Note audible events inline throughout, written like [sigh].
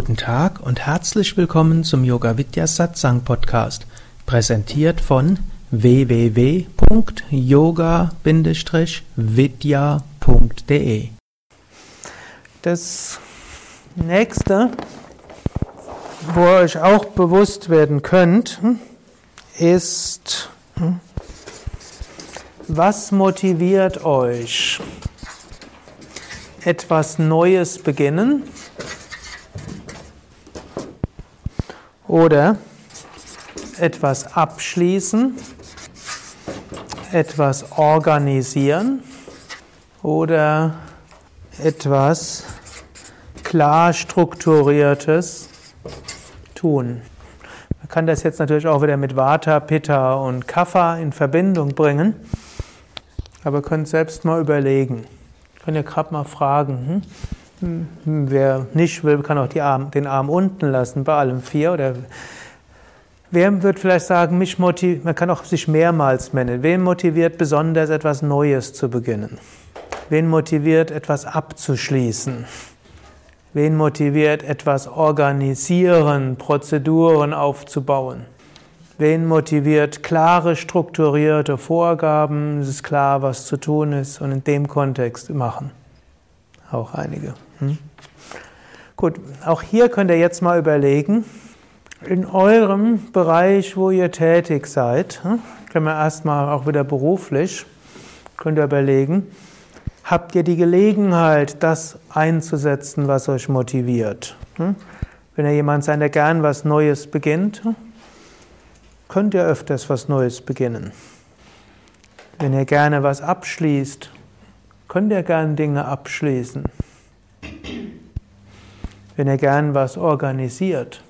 Guten Tag und herzlich willkommen zum Yoga Vidya Satsang Podcast, präsentiert von www.yoga-vidya.de. Das nächste, wo ihr euch auch bewusst werden könnt, ist, was motiviert euch? Etwas Neues beginnen Oder etwas abschließen, etwas organisieren oder etwas klar strukturiertes tun. Man kann das jetzt natürlich auch wieder mit Vata, Pitta und Kapha in Verbindung bringen, aber könnt selbst mal überlegen. Könnt ihr gerade mal fragen, hm? Wer nicht will, kann auch Arm, den Arm unten lassen bei allem vier. Oder wer wird vielleicht sagen, mich motiviert, man kann auch sich mehrmals nennen. Wen motiviert besonders etwas Neues zu beginnen? Wen motiviert etwas abzuschließen? Wen motiviert etwas organisieren, Prozeduren aufzubauen? Wen motiviert klare, strukturierte Vorgaben? Es ist klar, was zu tun ist und in dem Kontext machen. Auch einige. Hm? Gut, auch hier könnt ihr jetzt mal überlegen, in eurem Bereich, wo ihr tätig seid, hm, können wir erstmal auch wieder beruflich, könnt ihr überlegen, habt ihr die Gelegenheit, das einzusetzen, was euch motiviert? Hm? Wenn ihr jemand seid, der gern was Neues beginnt, hm, könnt ihr öfters was Neues beginnen. Wenn ihr gerne was abschließt, könnt ihr gern Dinge abschließen. Wenn ihr gern was organisiert,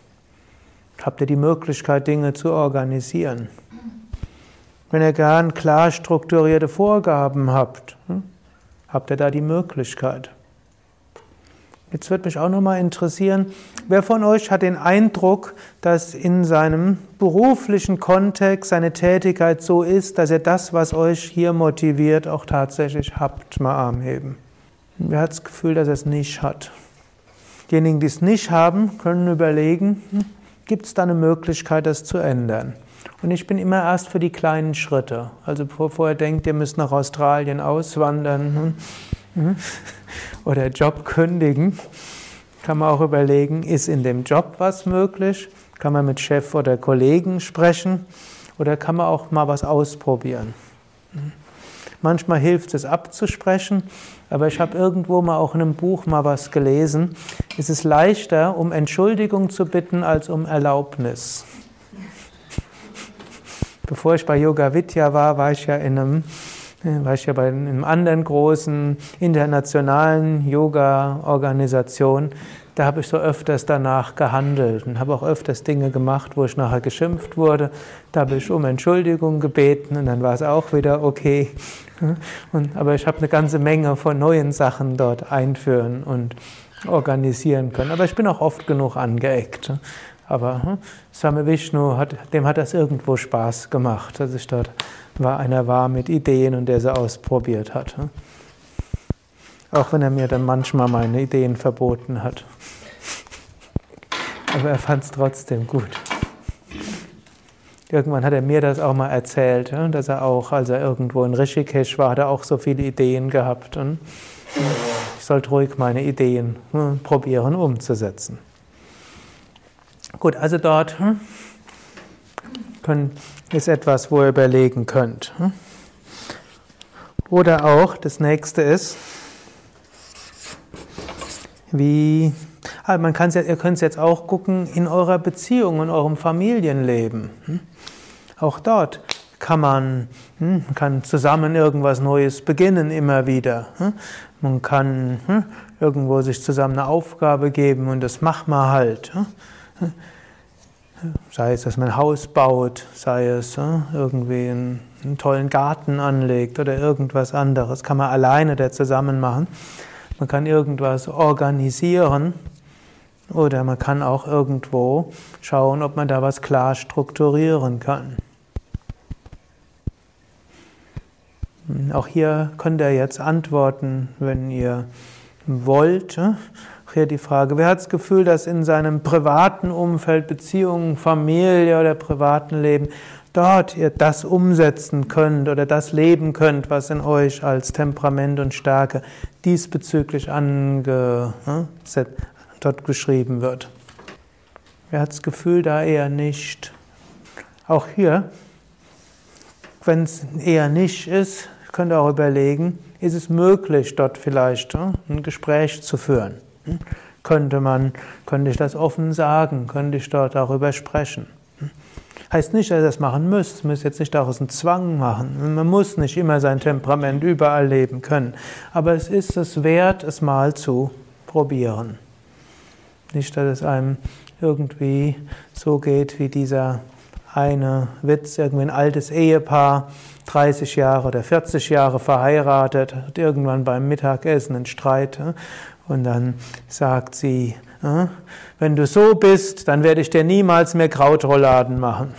habt ihr die Möglichkeit, Dinge zu organisieren. Wenn ihr gern klar strukturierte Vorgaben habt, hm, habt ihr da die Möglichkeit. Jetzt wird mich auch nochmal interessieren, wer von euch hat den Eindruck, dass in seinem beruflichen Kontext seine Tätigkeit so ist, dass ihr das, was euch hier motiviert, auch tatsächlich habt? Mal Arm heben. Wer hat das Gefühl, dass er es nicht hat? Diejenigen, die es nicht haben, können überlegen, hm, gibt es da eine Möglichkeit, das zu ändern? Und ich bin immer erst für die kleinen Schritte. Also bevor ihr denkt, ihr müsst nach Australien auswandern hm, hm, [laughs] oder Job kündigen, kann man auch überlegen, ist in dem Job was möglich? Kann man mit Chef oder Kollegen sprechen? Oder kann man auch mal was ausprobieren? Manchmal hilft es abzusprechen, aber ich habe irgendwo mal auch in einem Buch mal was gelesen. Es ist leichter, um Entschuldigung zu bitten, als um Erlaubnis. Bevor ich bei Yoga Vidya war, war ich ja in einem war ich ja bei einem anderen großen internationalen Yoga-Organisation. Da habe ich so öfters danach gehandelt und habe auch öfters Dinge gemacht, wo ich nachher geschimpft wurde. Da habe ich um Entschuldigung gebeten und dann war es auch wieder okay. [laughs] Und, aber ich habe eine ganze Menge von neuen Sachen dort einführen und organisieren können. Aber ich bin auch oft genug angeeckt. Aber hm, Same Vishnu, hat, dem hat das irgendwo Spaß gemacht, dass ich dort war, einer war mit Ideen und der sie ausprobiert hat. Auch wenn er mir dann manchmal meine Ideen verboten hat. Aber er fand es trotzdem gut. Irgendwann hat er mir das auch mal erzählt, dass er auch, als er irgendwo in Rishikesh war, hat er auch so viele Ideen gehabt. Ich sollte ruhig meine Ideen hm, probieren umzusetzen. Gut, also dort hm, ist etwas, wo ihr überlegen könnt. Hm. Oder auch, das nächste ist, wie, also man kann ihr könnt es jetzt auch gucken in eurer Beziehung, in eurem Familienleben. Auch dort kann man, hm, kann zusammen irgendwas Neues beginnen immer wieder. Hm. Man kann hm, irgendwo sich zusammen eine Aufgabe geben und das macht man halt. Sei es, dass man ein Haus baut, sei es irgendwie einen, einen tollen Garten anlegt oder irgendwas anderes, kann man alleine da zusammen machen. Man kann irgendwas organisieren oder man kann auch irgendwo schauen, ob man da was klar strukturieren kann. Auch hier könnt ihr jetzt antworten, wenn ihr wollt. Hier die Frage, wer hat das Gefühl, dass in seinem privaten Umfeld, Beziehungen, Familie oder privaten Leben dort ihr das umsetzen könnt oder das leben könnt, was in euch als Temperament und Stärke diesbezüglich ange, dort geschrieben wird. Wer hat das Gefühl, da eher nicht? Auch hier, wenn es eher nicht ist, könnt ihr auch überlegen, ist es möglich, dort vielleicht äh, ein Gespräch zu führen? Hm? Könnte man, könnte ich das offen sagen? Könnte ich dort darüber sprechen? Heißt nicht, dass ihr das machen müsst. Müsst jetzt nicht daraus einen Zwang machen. Man muss nicht immer sein Temperament überall leben können. Aber es ist es wert, es mal zu probieren. Nicht, dass es einem irgendwie so geht wie dieser eine Witz, irgendwie ein altes Ehepaar, 30 Jahre oder 40 Jahre verheiratet, hat irgendwann beim Mittagessen einen Streit und dann sagt sie, wenn du so bist, dann werde ich dir niemals mehr Krautrolladen machen.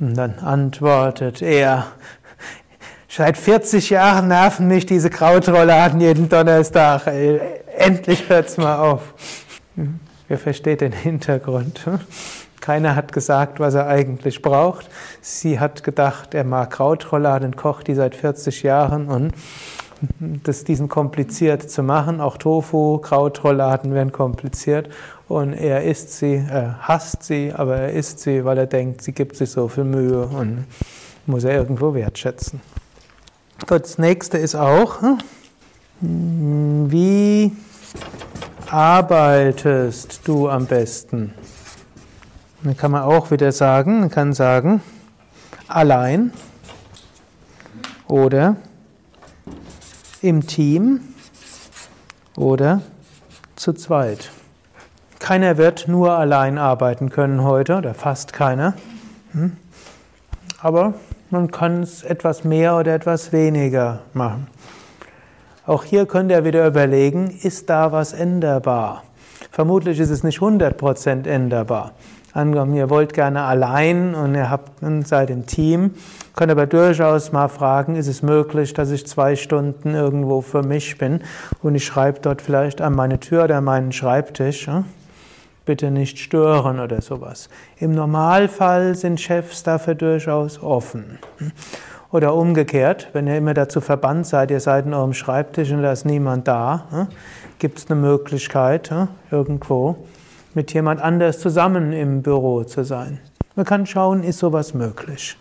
Und dann antwortet er, seit 40 Jahren nerven mich diese Krautrolladen jeden Donnerstag. Endlich hört's mal auf. Wer versteht den Hintergrund? Keiner hat gesagt, was er eigentlich braucht. Sie hat gedacht, er mag Krautrolladen, kocht die seit 40 Jahren und das, diesen kompliziert zu machen. Auch Tofu, Krautrolladen werden kompliziert. Und er isst sie, er hasst sie, aber er isst sie, weil er denkt, sie gibt sich so viel Mühe und muss er irgendwo wertschätzen. Gut, das nächste ist auch, hm, wie arbeitest du am besten? Dann kann man auch wieder sagen, man kann sagen, allein oder im Team oder zu zweit. Keiner wird nur allein arbeiten können heute, oder fast keiner. Hm? Aber man kann es etwas mehr oder etwas weniger machen. Auch hier könnt ihr wieder überlegen, ist da was änderbar? Vermutlich ist es nicht 100% änderbar. Angenommen, ihr wollt gerne allein und ihr habt, seid im Team, könnt aber durchaus mal fragen, ist es möglich, dass ich zwei Stunden irgendwo für mich bin und ich schreibe dort vielleicht an meine Tür oder an meinen Schreibtisch, bitte nicht stören oder sowas. Im Normalfall sind Chefs dafür durchaus offen. Oder umgekehrt, wenn ihr immer dazu verbannt seid, ihr seid in eurem Schreibtisch und da ist niemand da, gibt es eine Möglichkeit, irgendwo mit jemand anders zusammen im Büro zu sein. Man kann schauen, ist sowas möglich.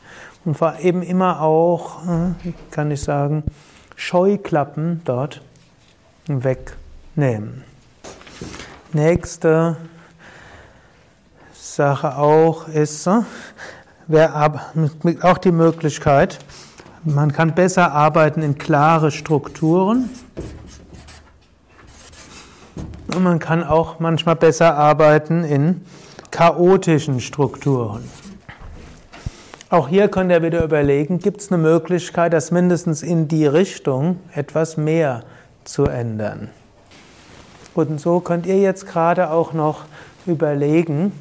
Und vor eben immer auch, äh, kann ich sagen, Scheuklappen dort wegnehmen. Nächste Sache auch ist, äh, auch die Möglichkeit, man kann besser arbeiten in klare Strukturen. Und man kann auch manchmal besser arbeiten in chaotischen Strukturen. Auch hier könnt ihr wieder überlegen, gibt es eine Möglichkeit, das mindestens in die Richtung etwas mehr zu ändern. Und so könnt ihr jetzt gerade auch noch überlegen,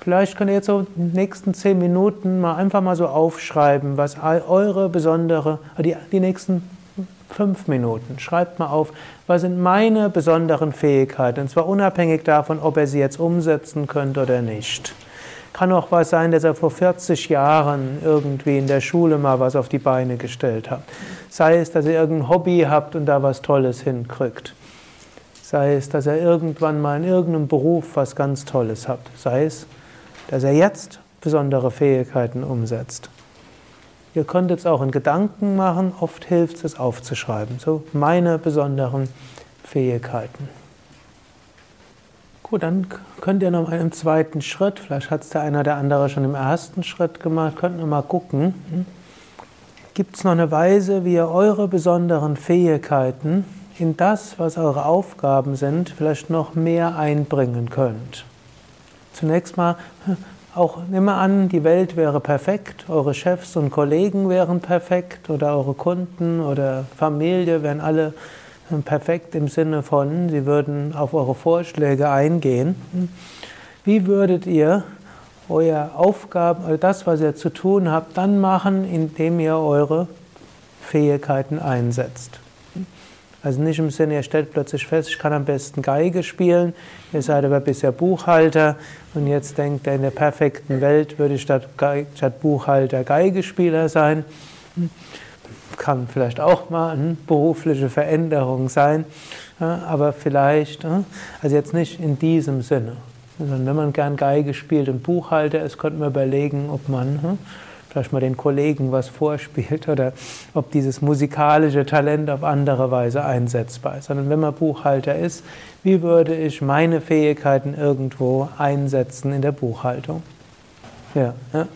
vielleicht könnt ihr jetzt so in den nächsten zehn Minuten mal einfach mal so aufschreiben, was eure besondere, die, die nächsten Fünf Minuten. Schreibt mal auf, was sind meine besonderen Fähigkeiten? Und zwar unabhängig davon, ob ihr sie jetzt umsetzen könnt oder nicht. Kann auch was sein, dass ihr vor 40 Jahren irgendwie in der Schule mal was auf die Beine gestellt habt. Sei es, dass ihr irgendein Hobby habt und da was Tolles hinkriegt. Sei es, dass ihr irgendwann mal in irgendeinem Beruf was ganz Tolles habt. Sei es, dass ihr jetzt besondere Fähigkeiten umsetzt. Ihr könnt es auch in Gedanken machen, oft hilft es aufzuschreiben. So meine besonderen Fähigkeiten. Gut, dann könnt ihr noch einen zweiten Schritt, vielleicht hat es der eine oder andere schon im ersten Schritt gemacht, könnt ihr mal gucken. Hm? Gibt es noch eine Weise, wie ihr eure besonderen Fähigkeiten in das, was eure Aufgaben sind, vielleicht noch mehr einbringen könnt? Zunächst mal, auch nimm an, die Welt wäre perfekt, eure Chefs und Kollegen wären perfekt oder eure Kunden oder Familie wären alle äh, perfekt im Sinne von, sie würden auf eure Vorschläge eingehen. Wie würdet ihr euer Aufgaben, also das, was ihr zu tun habt, dann machen, indem ihr eure Fähigkeiten einsetzt? Also nicht im Sinne, ihr stellt plötzlich fest, ich kann am besten Geige spielen, ihr seid aber bisher Buchhalter und jetzt denkt ihr, in der perfekten Welt würde ich statt, statt Buchhalter Geigespieler sein. Kann vielleicht auch mal eine berufliche Veränderung sein, aber vielleicht, also jetzt nicht in diesem Sinne. Wenn man gern Geige spielt und Buchhalter ist, könnte man überlegen, ob man vielleicht mal den Kollegen was vorspielt [laughs] oder ob dieses musikalische Talent auf andere Weise einsetzbar ist. Sondern wenn man Buchhalter ist, wie würde ich meine Fähigkeiten irgendwo einsetzen in der Buchhaltung? Ja, ja.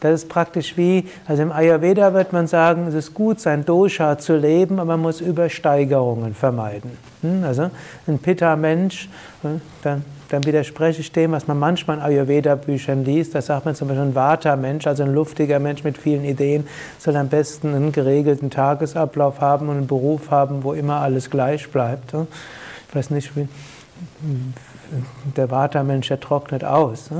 Das ist praktisch wie, also im Ayurveda wird man sagen, es ist gut, sein Dosha zu leben, aber man muss Übersteigerungen vermeiden. Hm, also ein Pitta-Mensch, hm, dann dann widerspreche ich dem, was man manchmal in Ayurveda-Büchern liest. Da sagt man zum Beispiel, ein Vata-Mensch, also ein luftiger Mensch mit vielen Ideen, soll am besten einen geregelten Tagesablauf haben und einen Beruf haben, wo immer alles gleich bleibt. Ich weiß nicht, wie der Vata-Mensch, der trocknet aus.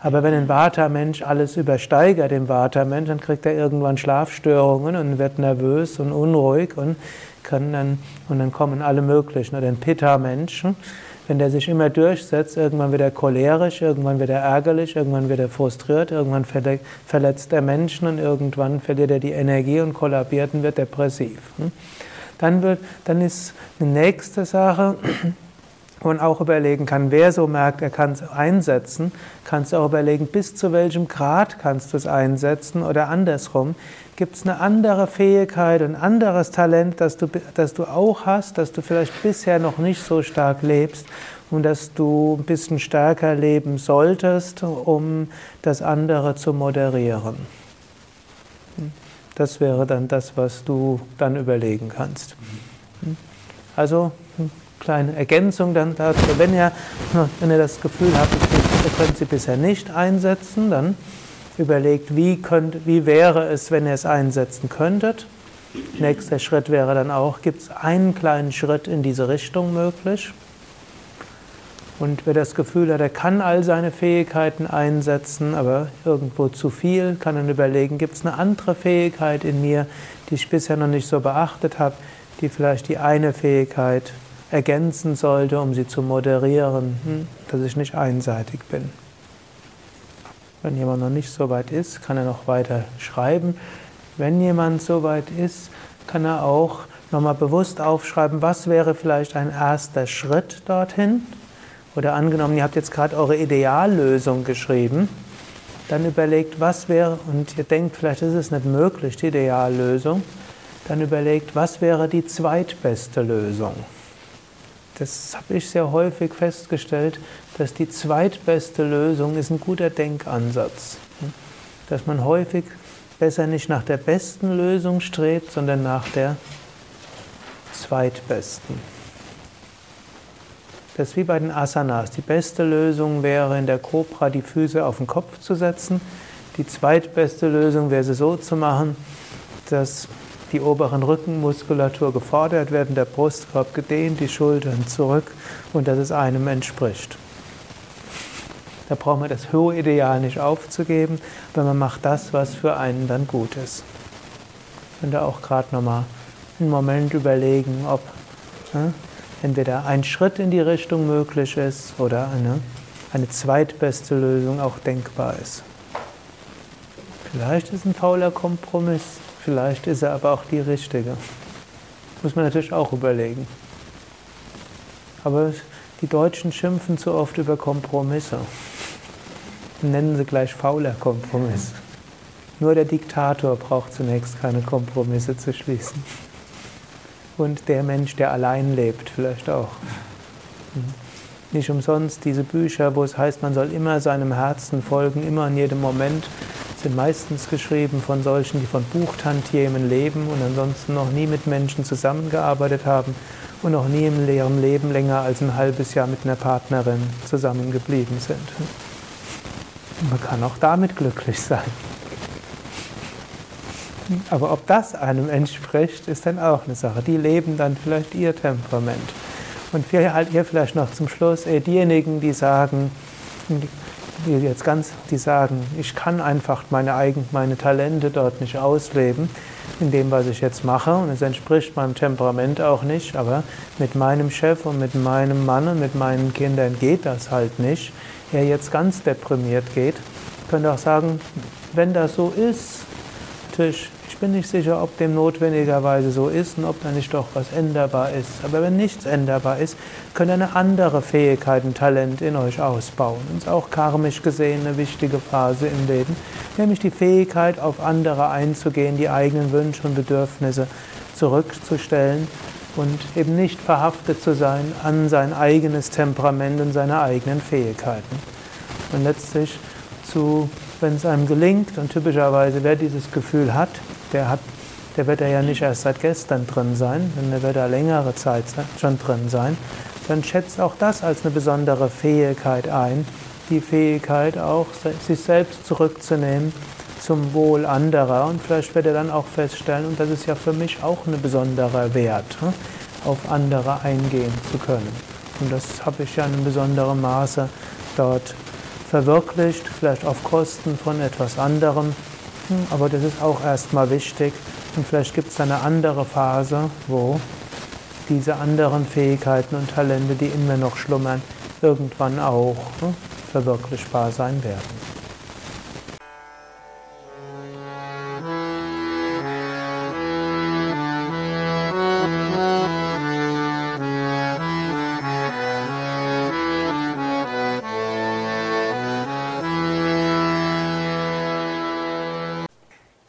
Aber wenn ein Vata-Mensch alles übersteigert, dem Vata-Mensch, dann kriegt er irgendwann Schlafstörungen und wird nervös und unruhig und, kann dann, und dann kommen alle möglichen. Oder ein Pitta-Mensch, wenn der sich immer durchsetzt, irgendwann wird er cholerisch, irgendwann wird er ärgerlich, irgendwann wird er frustriert, irgendwann verletzt er Menschen und irgendwann verliert er die Energie und kollabiert und wird depressiv. Hm? Dann, wird, dann ist eine nächste Sache, man auch überlegen kann, wer so merkt, er kann es einsetzen, kannst du auch überlegen, bis zu welchem Grad kannst du es einsetzen oder andersrum. Gibt es eine andere Fähigkeit, ein anderes Talent, das du, das du auch hast, das du vielleicht bisher noch nicht so stark lebst und das du ein bisschen stärker leben solltest, um das andere zu moderieren? Das wäre dann das, was du dann überlegen kannst. Also, kleine Ergänzung dann dazu. Wenn ihr, wenn ihr das Gefühl habt, ihr könnt sie bisher nicht einsetzen, dann überlegt, wie, könnt, wie wäre es, wenn ihr es einsetzen könntet. Nächster Schritt wäre dann auch, gibt es einen kleinen Schritt in diese Richtung möglich? Und wer das Gefühl hat, er kann all seine Fähigkeiten einsetzen, aber irgendwo zu viel, kann dann überlegen, gibt es eine andere Fähigkeit in mir, die ich bisher noch nicht so beachtet habe, die vielleicht die eine Fähigkeit ergänzen sollte, um sie zu moderieren, hm, dass ich nicht einseitig bin. Wenn jemand noch nicht so weit ist, kann er noch weiter schreiben. Wenn jemand so weit ist, kann er auch nochmal bewusst aufschreiben, was wäre vielleicht ein erster Schritt dorthin. Oder angenommen, ihr habt jetzt gerade eure Ideallösung geschrieben, dann überlegt, was wäre, und ihr denkt, vielleicht ist es nicht möglich, die Ideallösung, dann überlegt, was wäre die zweitbeste Lösung. Das habe ich sehr häufig festgestellt, dass die zweitbeste Lösung ist ein guter Denkansatz. Dass man häufig besser nicht nach der besten Lösung strebt, sondern nach der zweitbesten. Das ist wie bei den Asanas. Die beste Lösung wäre in der Cobra die Füße auf den Kopf zu setzen. Die zweitbeste Lösung wäre sie so zu machen, dass die oberen Rückenmuskulatur gefordert werden, der Brustkorb gedehnt, die Schultern zurück und dass es einem entspricht. Da braucht man das hohe Ideal nicht aufzugeben, aber man macht das, was für einen dann gut ist. Und da auch gerade nochmal einen Moment überlegen, ob ne, entweder ein Schritt in die Richtung möglich ist oder eine, eine zweitbeste Lösung auch denkbar ist. Vielleicht ist ein fauler Kompromiss Vielleicht ist er aber auch die richtige. Muss man natürlich auch überlegen. Aber die Deutschen schimpfen zu oft über Kompromisse. Nennen sie gleich fauler Kompromiss. Nur der Diktator braucht zunächst keine Kompromisse zu schließen. Und der Mensch, der allein lebt, vielleicht auch. Nicht umsonst diese Bücher, wo es heißt, man soll immer seinem Herzen folgen, immer in jedem Moment sind meistens geschrieben von solchen, die von Buchtantiemen leben und ansonsten noch nie mit Menschen zusammengearbeitet haben und noch nie in ihrem Leben länger als ein halbes Jahr mit einer Partnerin zusammengeblieben sind. Man kann auch damit glücklich sein. Aber ob das einem entspricht, ist dann auch eine Sache. Die leben dann vielleicht ihr Temperament. Und halt hier vielleicht noch zum Schluss, eh, diejenigen, die sagen, die jetzt ganz, die sagen, ich kann einfach meine eigenen, meine Talente dort nicht ausleben, in dem, was ich jetzt mache und es entspricht meinem Temperament auch nicht, aber mit meinem Chef und mit meinem Mann und mit meinen Kindern geht das halt nicht. Er jetzt ganz deprimiert geht, könnte auch sagen, wenn das so ist, natürlich ich bin nicht sicher, ob dem notwendigerweise so ist und ob da nicht doch was änderbar ist. Aber wenn nichts änderbar ist, könnt ihr eine andere Fähigkeit, ein Talent in euch ausbauen. Und das ist auch karmisch gesehen eine wichtige Phase im Leben, nämlich die Fähigkeit, auf andere einzugehen, die eigenen Wünsche und Bedürfnisse zurückzustellen und eben nicht verhaftet zu sein an sein eigenes Temperament und seine eigenen Fähigkeiten. Und letztlich zu, wenn es einem gelingt, und typischerweise wer dieses Gefühl hat, der, hat, der wird ja nicht erst seit gestern drin sein, denn der wird da längere Zeit schon drin sein, dann schätzt auch das als eine besondere Fähigkeit ein, die Fähigkeit auch, sich selbst zurückzunehmen zum Wohl anderer. Und vielleicht wird er dann auch feststellen, und das ist ja für mich auch ein besonderer Wert, hm, auf andere eingehen zu können. Und das habe ich ja in einem besonderen Maße dort verwirklicht, vielleicht auf Kosten von etwas anderem, aber das ist auch erstmal wichtig. Und vielleicht gibt es eine andere Phase, wo diese anderen Fähigkeiten und Talente, die in mir noch schlummern, irgendwann auch ne, verwirklichbar sein werden.